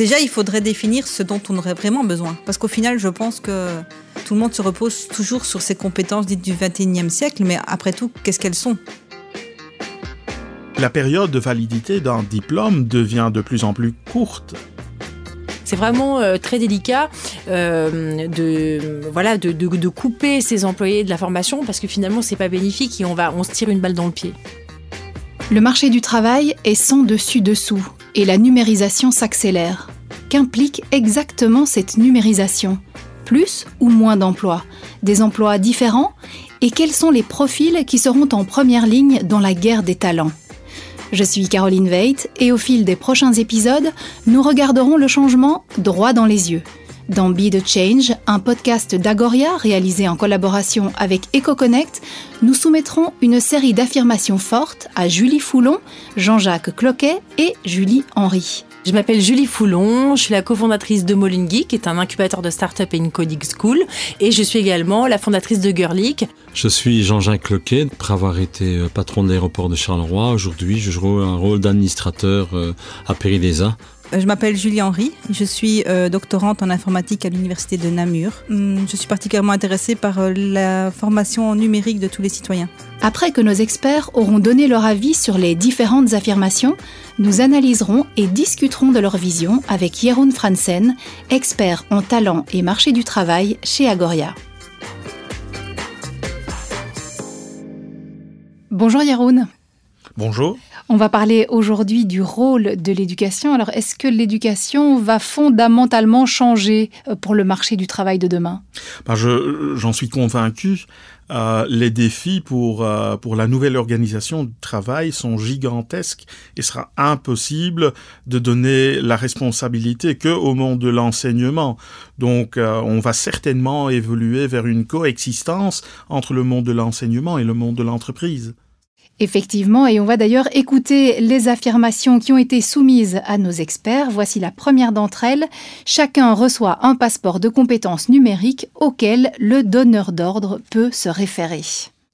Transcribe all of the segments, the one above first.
Déjà, il faudrait définir ce dont on aurait vraiment besoin. Parce qu'au final, je pense que tout le monde se repose toujours sur ses compétences dites du 21e siècle, mais après tout, qu'est-ce qu'elles sont? La période de validité d'un diplôme devient de plus en plus courte. C'est vraiment euh, très délicat euh, de, voilà, de, de, de, couper ses employés de la formation parce que finalement, c'est pas bénéfique et on, va, on se tire une balle dans le pied. Le marché du travail est sans dessus-dessous et la numérisation s'accélère. Qu'implique exactement cette numérisation? Plus ou moins d'emplois? Des emplois différents? Et quels sont les profils qui seront en première ligne dans la guerre des talents? Je suis Caroline Veit et au fil des prochains épisodes, nous regarderons le changement droit dans les yeux. Dans Be the Change, un podcast d'Agoria réalisé en collaboration avec EcoConnect, nous soumettrons une série d'affirmations fortes à Julie Foulon, Jean-Jacques Cloquet et Julie Henry. Je m'appelle Julie Foulon, je suis la cofondatrice de Molingy, qui est un incubateur de start-up et une coding school, et je suis également la fondatrice de Girlic. Je suis Jean-Jacques Cloquet, après avoir été euh, patron de l'aéroport de Charleroi. Aujourd'hui, je joue un rôle d'administrateur euh, à Péridesa. Je m'appelle Julie Henry, je suis euh, doctorante en informatique à l'université de Namur. Hum, je suis particulièrement intéressée par euh, la formation numérique de tous les citoyens. Après que nos experts auront donné leur avis sur les différentes affirmations, nous analyserons et discuterons de leur vision avec Jeroen Fransen, expert en talent et marché du travail chez Agoria. Bonjour Jeroen. Bonjour. On va parler aujourd'hui du rôle de l'éducation. Alors, est-ce que l'éducation va fondamentalement changer euh, pour le marché du travail de demain? Ben J'en suis convaincu. Euh, les défis pour, euh, pour la nouvelle organisation du travail sont gigantesques et sera impossible de donner la responsabilité que au monde de l'enseignement. Donc, euh, on va certainement évoluer vers une coexistence entre le monde de l'enseignement et le monde de l'entreprise. Effectivement, et on va d'ailleurs écouter les affirmations qui ont été soumises à nos experts. Voici la première d'entre elles. Chacun reçoit un passeport de compétences numériques auquel le donneur d'ordre peut se référer.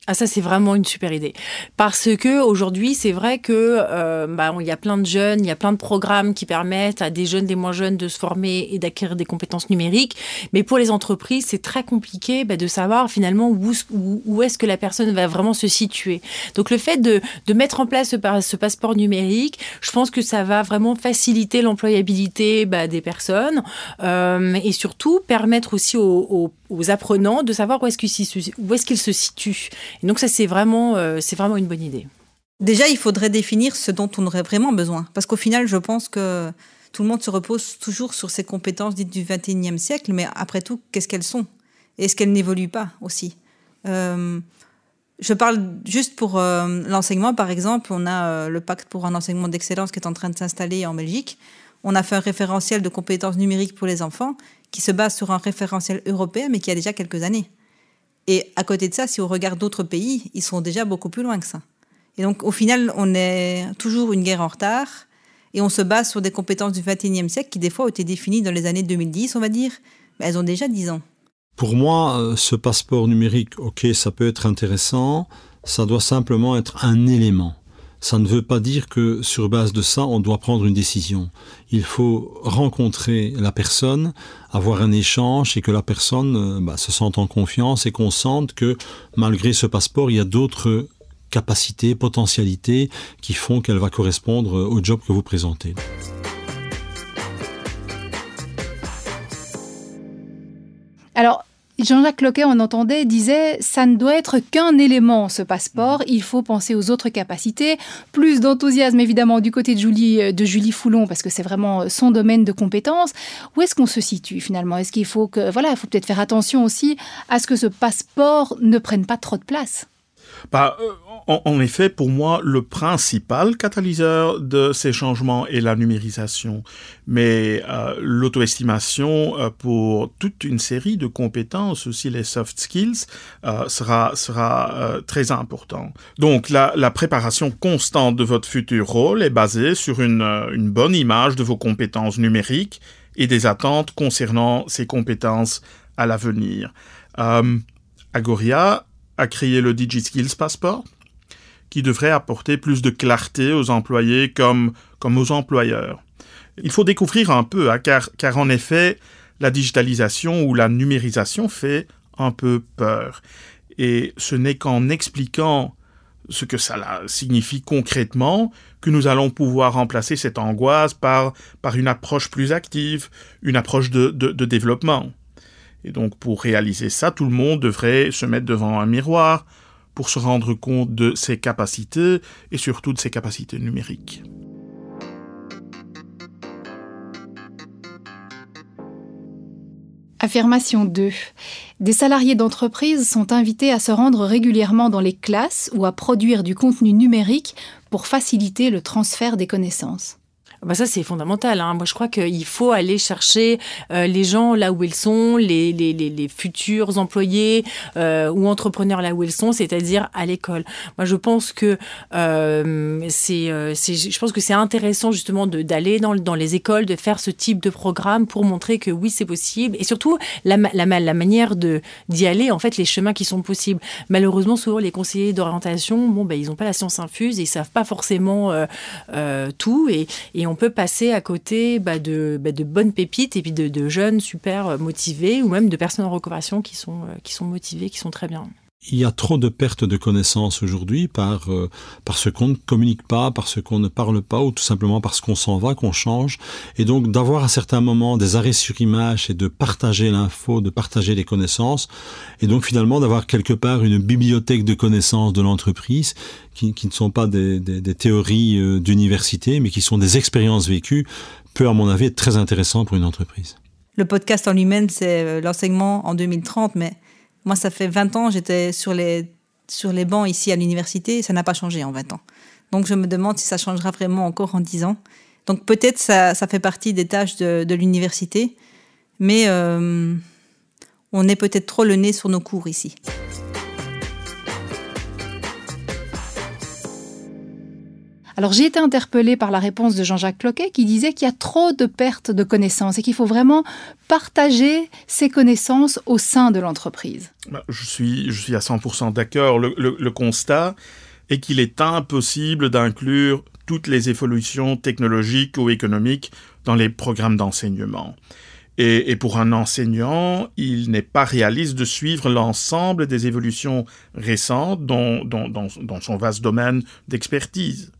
Ah ça c'est vraiment une super idée parce que aujourd'hui c'est vrai que euh, bah, il y a plein de jeunes, il y a plein de programmes qui permettent à des jeunes, des moins jeunes de se former et d'acquérir des compétences numériques, mais pour les entreprises c'est très compliqué bah, de savoir finalement où, où, est-ce que la personne va vraiment se situer. Donc le fait de, de mettre en place ce, ce, passeport numérique, je pense que ça va vraiment faciliter l'employabilité bah, des personnes euh, et surtout permettre aussi aux, aux, aux apprenants de savoir où est-ce qu'ils est se situent. Et donc ça, c'est vraiment, euh, c'est vraiment une bonne idée. Déjà, il faudrait définir ce dont on aurait vraiment besoin. Parce qu'au final, je pense que tout le monde se repose toujours sur ses compétences dites du 21e siècle, mais après tout, qu'est-ce qu'elles sont? Est-ce qu'elles n'évoluent pas aussi? Euh, Je parle juste pour euh, l'enseignement, par exemple, on a le pacte pour un enseignement d'excellence qui est en train de s'installer en Belgique. On a fait un référentiel de compétences numériques pour les enfants qui se base sur un référentiel européen, mais qui a déjà quelques années. Et à côté de ça, si on regarde d'autres pays, ils sont déjà beaucoup plus loin que ça. Et donc, au final, on est toujours une guerre en retard et on se base sur des compétences du 21e siècle qui, des fois, ont été définies dans les années 2010, on va dire, mais elles ont déjà 10 ans. Pour moi, euh, ce passeport numérique, ok, ça peut être intéressant, ça doit simplement être un élément ça ne veut pas dire que sur base de ça, on doit prendre une décision. Il faut rencontrer la personne, avoir un échange et que la personne euh, bah, se sente en confiance et qu'on sente que malgré ce passeport, il y a d'autres capacités, potentialités qui font qu'elle va correspondre au job que vous présentez. Alors, Jean-Jacques Cloquet, on entendait, disait ça ne doit être qu'un élément, ce passeport. Il faut penser aux autres capacités. Plus d'enthousiasme, évidemment, du côté de Julie, euh, de Julie Foulon, parce que c'est vraiment son domaine de compétence. Où est-ce qu'on se situe finalement? Est-ce qu'il faut que. Voilà, il faut peut-être faire attention aussi à ce que ce passeport ne prenne pas trop de place? Bah, euh, en, effet, pour moi, le principal catalyseur de ces changements est la numérisation. Mais euh, l'auto-estimation euh, pour toute une série de compétences, aussi les soft skills, sera, sera très important. Donc, la, la, préparation constante de votre futur rôle est basée sur une, une bonne image de vos compétences numériques et des attentes concernant ces compétences à l'avenir. Agoria a créé le DigiSkills Passport, qui devrait apporter plus de clarté aux employés comme, comme aux employeurs. Il faut découvrir un peu, hein, car, car en effet, la digitalisation ou la numérisation fait un peu peur. Et ce n'est qu'en expliquant ce que ça signifie concrètement que nous allons pouvoir remplacer cette angoisse par, par une approche plus active, une approche de, de développement. Et donc pour réaliser ça, tout le monde devrait se mettre devant un miroir pour se rendre compte de ses capacités et surtout de ses capacités numériques. Affirmation 2. Des salariés d'entreprise sont invités à se rendre régulièrement dans les classes ou à produire du contenu numérique pour faciliter le transfert des connaissances. Bah ça, c'est fondamental. Hein. Moi, je crois qu'il faut aller chercher euh, les gens là où ils sont, les, les, les, futurs employés euh, ou entrepreneurs là où ils sont, c'est-à-dire à, l'école. Moi, je pense que euh, c'est, euh, je intéressant justement d'aller dans, dans les écoles, de faire ce type de programme pour montrer que oui, c'est possible et surtout la, la, manière d'y aller, en fait, les chemins qui sont possibles. Malheureusement, souvent les conseillers d'orientation, bon, ben, ils n'ont pas la science infuse et ils savent pas forcément tout et on peut passer à côté bah, de, bah, de, bonnes pépites et puis de, jeunes super motivés ou même de personnes en reconversion qui sont, euh, qui sont motivées, qui sont très bien il y a trop de pertes de connaissances aujourd'hui par, euh, parce qu'on ne communique pas, parce qu'on ne parle pas, ou tout simplement parce qu'on s'en va, qu'on change. Et donc d'avoir à certains moments des arrêts sur image et de partager l'info, de partager les connaissances, et donc finalement d'avoir quelque part une bibliothèque de connaissances de l'entreprise qui, qui, ne sont pas des, des, des théories euh, d'université, mais qui sont des expériences vécues, peut à mon avis être très intéressant pour une entreprise. Le podcast en lui-même, c'est euh, l'enseignement en 2030, mais moi, ça fait 20 ans, j'étais sur les, sur les bancs ici à l'université, ça n'a pas changé en 20 ans. Donc je me demande si ça changera vraiment encore en 10 ans. Donc peut-être ça, ça fait partie des tâches de, de l'université, mais euh, on est peut-être trop le nez sur nos cours ici. Alors j'ai été interpellée par la réponse de Jean-Jacques Cloquet qui disait qu'il y a trop de pertes de connaissances et qu'il faut vraiment partager ces connaissances au sein de l'entreprise. Bah, je, suis, je suis à 100% d'accord. Le, constat est qu'il est impossible d'inclure toutes les évolutions technologiques ou économiques dans les programmes d'enseignement. Et, pour un enseignant, il n'est pas réaliste de suivre l'ensemble des évolutions récentes dans son vaste domaine d'expertise.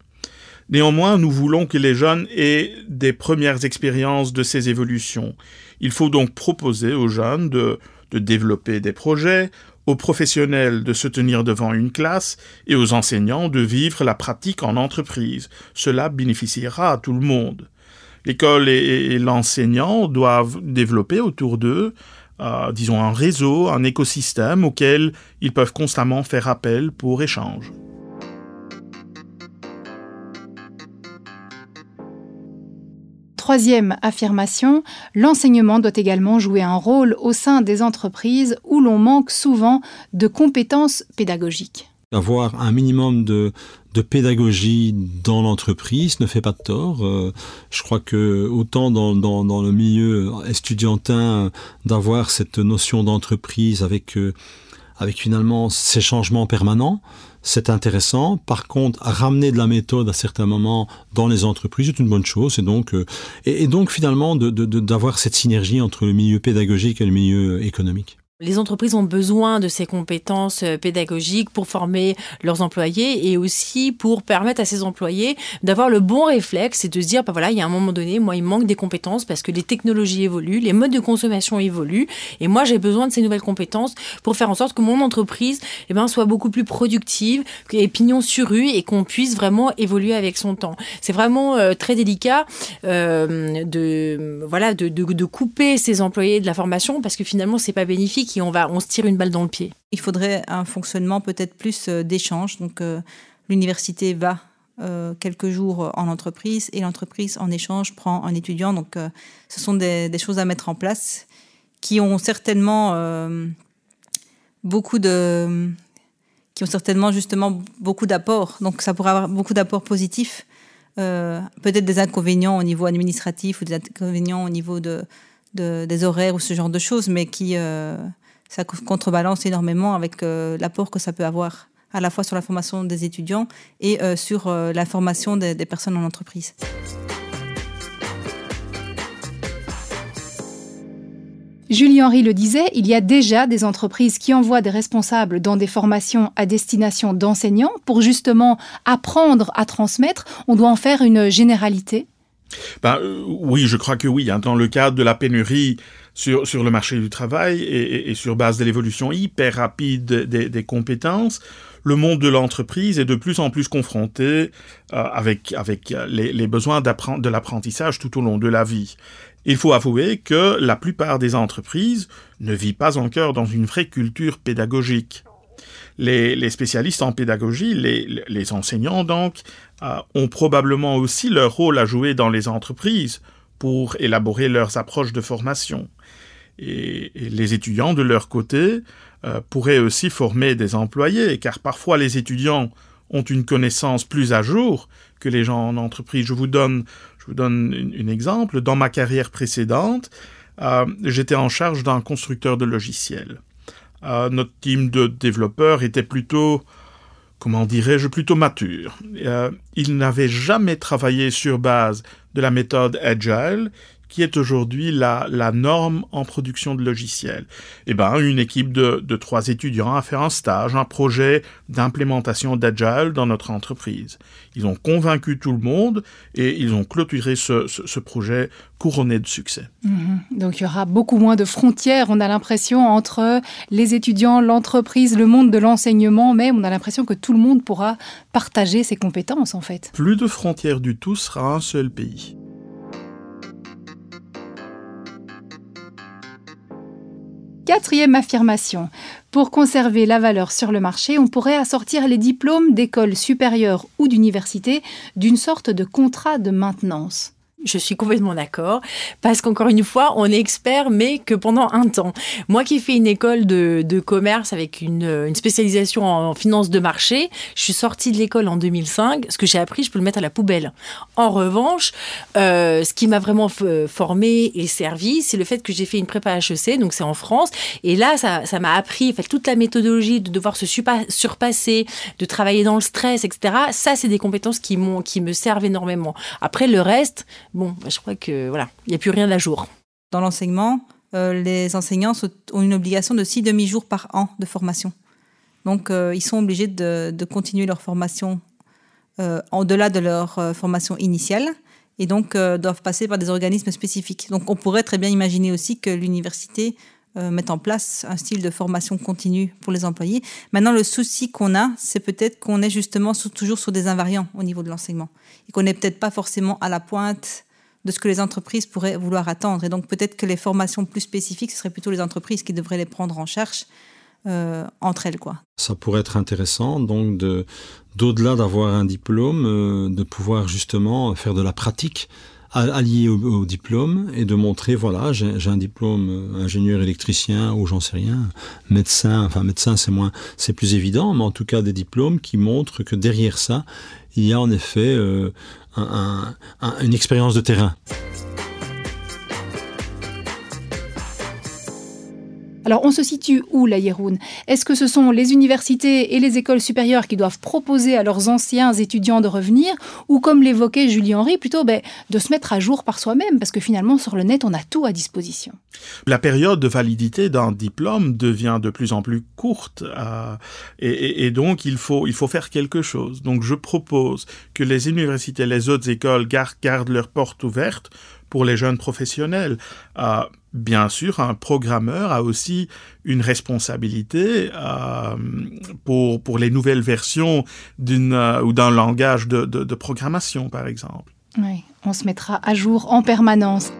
Néanmoins, nous voulons que les jeunes aient des premières expériences de ces évolutions. Il faut donc proposer aux jeunes de, développer des projets, aux professionnels de se tenir devant une classe et aux enseignants de vivre la pratique en entreprise. Cela bénéficiera à tout le monde. L'école et, l'enseignant doivent développer autour d'eux, euh, disons, un réseau, un écosystème auquel ils peuvent constamment faire appel pour échange. Troisième affirmation, l'enseignement doit également jouer un rôle au sein des entreprises où l'on manque souvent de compétences pédagogiques. Avoir un minimum de, pédagogie dans l'entreprise ne fait pas de tort. Euh, je crois que autant dans le milieu estudiantin, d'avoir cette notion d'entreprise avec, euh, avec finalement ces changements permanents, c'est intéressant. Par contre, ramener de la méthode à certains moments dans les entreprises est une bonne chose. Et donc, euh, et, donc finalement, d'avoir de, de, cette synergie entre le milieu pédagogique et le milieu économique. Les entreprises ont besoin de ces compétences euh, pédagogiques pour former leurs employés et aussi pour permettre à ces employés d'avoir le bon réflexe et de se dire, bah voilà, il y a un moment donné, moi, il manque des compétences parce que les technologies évoluent, les modes de consommation évoluent et moi, j'ai besoin de ces nouvelles compétences pour faire en sorte que mon entreprise eh ben, soit beaucoup plus productive, et pignon sur rue et qu'on puisse vraiment évoluer avec son temps. C'est vraiment euh, très délicat euh, de, voilà, de, de, de couper ces employés de la formation parce que finalement, c'est pas bénéfique et on, va, se tire une balle dans le pied. Il faudrait un fonctionnement peut-être plus euh, d'échange. Donc euh, l'université va euh, quelques jours en entreprise et l'entreprise en échange prend un étudiant. Donc ce sont des, des, choses à mettre en place qui ont certainement beaucoup de qui ont certainement justement beaucoup d'apports. Donc ça pourrait avoir beaucoup d'apports positifs. Peut-être des inconvénients au niveau administratif ou des inconvénients au niveau de, des horaires ou ce genre de choses, mais qui euh, ça contrebalance énormément avec euh, l'apport que ça peut avoir à la fois sur la formation des étudiants et euh, sur la formation des, des personnes en entreprise. Julie Henry le disait, il y a déjà des entreprises qui envoient des responsables dans des formations à destination d'enseignants pour justement apprendre à transmettre. On doit en faire une généralité ben, euh, Oui, je crois que oui. Hein. Dans le cadre de la pénurie sur, sur le marché du travail et, sur base de l'évolution hyper rapide des, compétences, le monde de l'entreprise est de plus en plus confronté euh, avec, avec les, les besoins de l'apprentissage tout au long de la vie. Il faut avouer que la plupart des entreprises ne vivent pas encore dans une vraie culture pédagogique. Les, spécialistes en pédagogie, les, enseignants donc, ont probablement aussi leur rôle à jouer dans les entreprises pour élaborer leurs approches de formation. Et, les étudiants, de leur côté, euh, pourraient aussi former des employés, car parfois les étudiants ont une connaissance plus à jour que les gens en entreprise. Je vous donne je vous donne un exemple. Dans ma carrière précédente, euh, j'étais en charge d'un constructeur de logiciels. Euh, notre team de développeurs était plutôt, comment dirais-je, plutôt mature. Euh, ils n'avaient jamais travaillé sur base de la méthode Agile qui est aujourd'hui la, la, norme en production de logiciels Eh ben, une équipe de, de, trois étudiants a fait un stage, un projet d'implémentation d'Agile dans notre entreprise. Ils ont convaincu tout le monde et ils ont clôturé ce, ce, projet couronné de succès. Mhm. Donc il y aura beaucoup moins de frontières, on a l'impression, entre les étudiants, l'entreprise, le monde de l'enseignement même. On a l'impression que tout le monde pourra partager ses compétences en fait. Plus de frontières du tout sera un seul pays. Quatrième affirmation. Pour conserver la valeur sur le marché, on pourrait assortir les diplômes d'école supérieure ou d'université d'une sorte de contrat de maintenance. Je suis complètement d'accord parce qu'encore une fois, on est expert, mais que pendant un temps. Moi qui fais une école de, commerce avec une, spécialisation en, finance de marché, je suis sortie de l'école en 2005. Ce que j'ai appris, je peux le mettre à la poubelle. En revanche, euh, ce qui m'a vraiment formé et servi, c'est le fait que j'ai fait une prépa HEC, donc c'est en France. Et là, ça m'a appris toute la méthodologie de devoir se surpasser, de travailler dans le stress, etc. Ça, c'est des compétences qui, qui me servent énormément. Après, le reste, bon, bah, je crois que voilà, il n'y a plus rien à jour. Dans l'enseignement, euh, les enseignants ont une obligation de six demi-jours par an de formation. Donc, euh, ils sont obligés de, continuer leur formation euh, au-delà de leur formation initiale et donc doivent passer par des organismes spécifiques. Donc, on pourrait très bien imaginer aussi que l'université mette en place un style de formation continue pour les employés. Maintenant, le souci qu'on a, c'est peut-être qu'on est justement toujours sur des invariants au niveau de l'enseignement et qu'on n'est peut-être pas forcément à la pointe de ce que les entreprises pourraient vouloir attendre. Et donc peut-être que les formations plus spécifiques, ce serait plutôt les entreprises qui devraient les prendre en charge euh, entre elles. Quoi. Ça pourrait être intéressant, donc de, d'au-delà d'avoir un diplôme, euh, de pouvoir justement faire de la pratique allié au, diplôme et de montrer voilà j'ai un diplôme euh, ingénieur électricien ou j'en sais rien médecin enfin médecin c'est moins c'est plus évident mais en tout cas des diplômes qui montrent que derrière ça il y a en effet une expérience de terrain. Alors, on se situe où, la Yeroun? Est-ce que ce sont les universités et les écoles supérieures qui doivent proposer à leurs anciens étudiants de revenir? Ou, comme l'évoquait Julie Henry, plutôt ben, de se mettre à jour par soi-même? Parce que finalement, sur le net, on a tout à disposition. La période de validité d'un diplôme devient de plus en plus courte. Euh, et, donc, il faut, faire quelque chose. Donc, je propose que les universités et les autres écoles gardent, gardent leurs portes ouvertes pour les jeunes professionnels. Euh, bien sûr, un programmeur a aussi une responsabilité euh, pour, pour les nouvelles versions d'une euh, ou d'un langage de, de, programmation, par exemple. Oui, on se mettra à jour en permanence.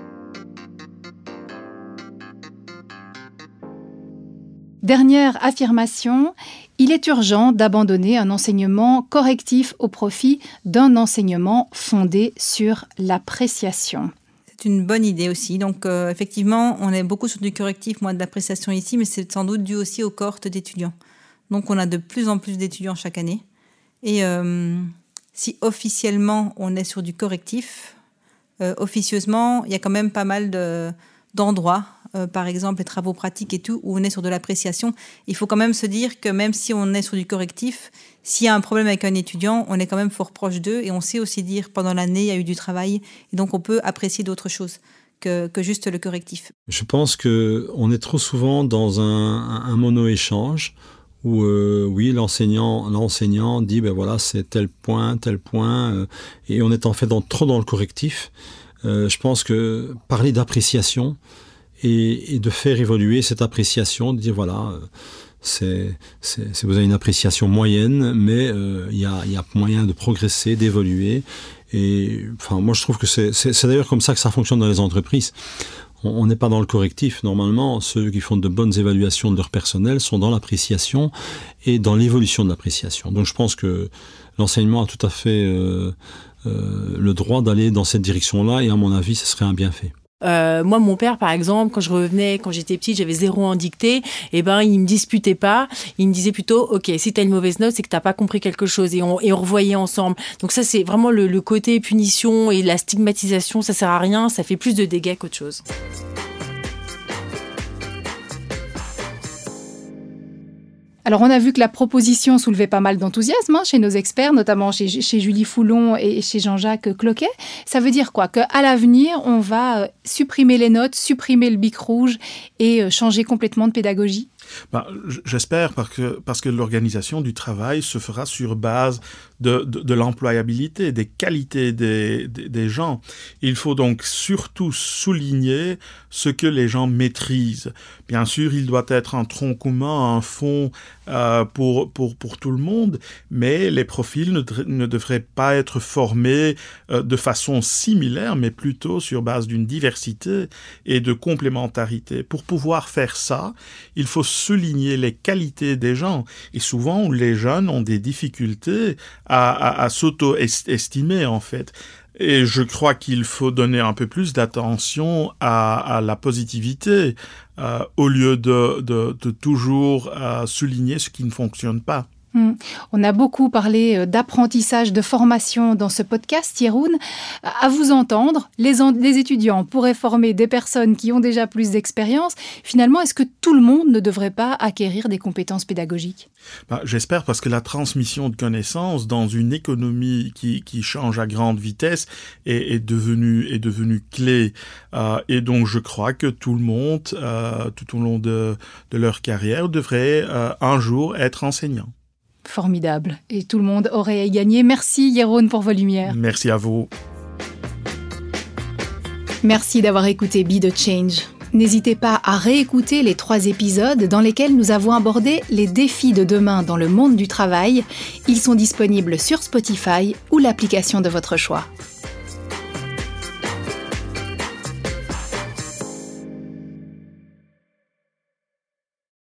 Dernière affirmation, il est urgent d'abandonner un enseignement correctif au profit d'un enseignement fondé sur l'appréciation c'est une bonne idée aussi. Donc, euh, effectivement, on est beaucoup sur du correctif, moins de l'appréciation ici, mais c'est sans doute dû aussi aux cohortes d'étudiants. Donc, on a de plus en plus d'étudiants chaque année. Et euh, si officiellement on est sur du correctif, euh, officieusement, il y a quand même pas mal d'endroits euh, par exemple les travaux pratiques et tout, où on est sur de l'appréciation, il faut quand même se dire que même si on est sur du correctif, s'il y a un problème avec un étudiant, on est quand même fort proche d'eux et on sait aussi dire pendant l'année, il y a eu du travail et donc on peut apprécier d'autres choses. que, juste le correctif. Je pense que on est trop souvent dans un, mono-échange où euh, oui l'enseignant dit ben voilà c'est tel point tel point euh, et on est en fait dans, trop dans le correctif. Je pense que parler d'appréciation et, de faire évoluer cette appréciation, de dire voilà c'est, vous avez une appréciation moyenne, mais il y, a, y, a, moyen de progresser, d'évoluer. Et enfin, moi, je trouve que c'est d'ailleurs comme ça que ça fonctionne dans les entreprises. On n'est pas dans le correctif. Normalement, ceux qui font de bonnes évaluations de leur personnel sont dans l'appréciation et dans l'évolution de l'appréciation. Donc, je pense que l'enseignement a tout à fait euh, euh, le droit d'aller dans cette direction-là, et à mon avis, ce serait un bienfait. Euh, moi, mon père, par exemple, quand je revenais, quand j'étais petite, j'avais zéro en dictée, et eh ben, il me disputait pas. Il me disait plutôt, OK, si tu as une mauvaise note, c'est que t'as pas compris quelque chose. Et on, et on revoyait ensemble. Donc ça, c'est vraiment le, le côté punition et la stigmatisation. Ça sert à rien. Ça fait plus de dégâts qu'autre chose. Alors on a vu que la proposition soulevait pas mal d'enthousiasme hein, chez nos experts, notamment chez, Julie Foulon et chez Jean-Jacques Cloquet. Ça veut dire quoi? Qu'à l'avenir, on va euh, supprimer les notes, supprimer le bic rouge et euh, changer complètement de pédagogie? Bah, J'espère parce que, parce que l'organisation du travail se fera sur base de, de, l'employabilité, des qualités des, des, gens. Il faut donc surtout souligner ce que les gens maîtrisent. Bien sûr, il doit être un tronc commun, un fond euh, pour, pour, pour tout le monde, mais les profils ne, ne devraient pas être formés euh, de façon similaire, mais plutôt sur base d'une diversité et de complémentarité. Pour pouvoir faire ça, il faut souligner les qualités des gens. Et souvent, les jeunes ont des difficultés à, s'auto-estimer, en fait. Et je crois qu'il faut donner un peu plus d'attention à, la positivité euh, au lieu de, toujours euh, souligner ce qui ne fonctionne pas. Hmm. On a beaucoup parlé euh, d'apprentissage, de formation dans ce podcast, Yeroun. À vous entendre, les, étudiants pourraient former des personnes qui ont déjà plus d'expérience. Finalement, est-ce que tout le monde ne devrait pas acquérir des compétences pédagogiques? Bah, J'espère parce que la transmission de connaissances dans une économie qui, change à grande vitesse est, devenue, clé. Euh, et donc, je crois que tout le monde, euh, tout au long de, leur carrière, devrait un jour être enseignant. Formidable. Et tout le monde aurait gagné. Merci Yérone pour vos lumières. Merci à vous. Merci d'avoir écouté Be the Change. N'hésitez pas à réécouter les trois épisodes dans lesquels nous avons abordé les défis de demain dans le monde du travail. Ils sont disponibles sur Spotify ou l'application de votre choix.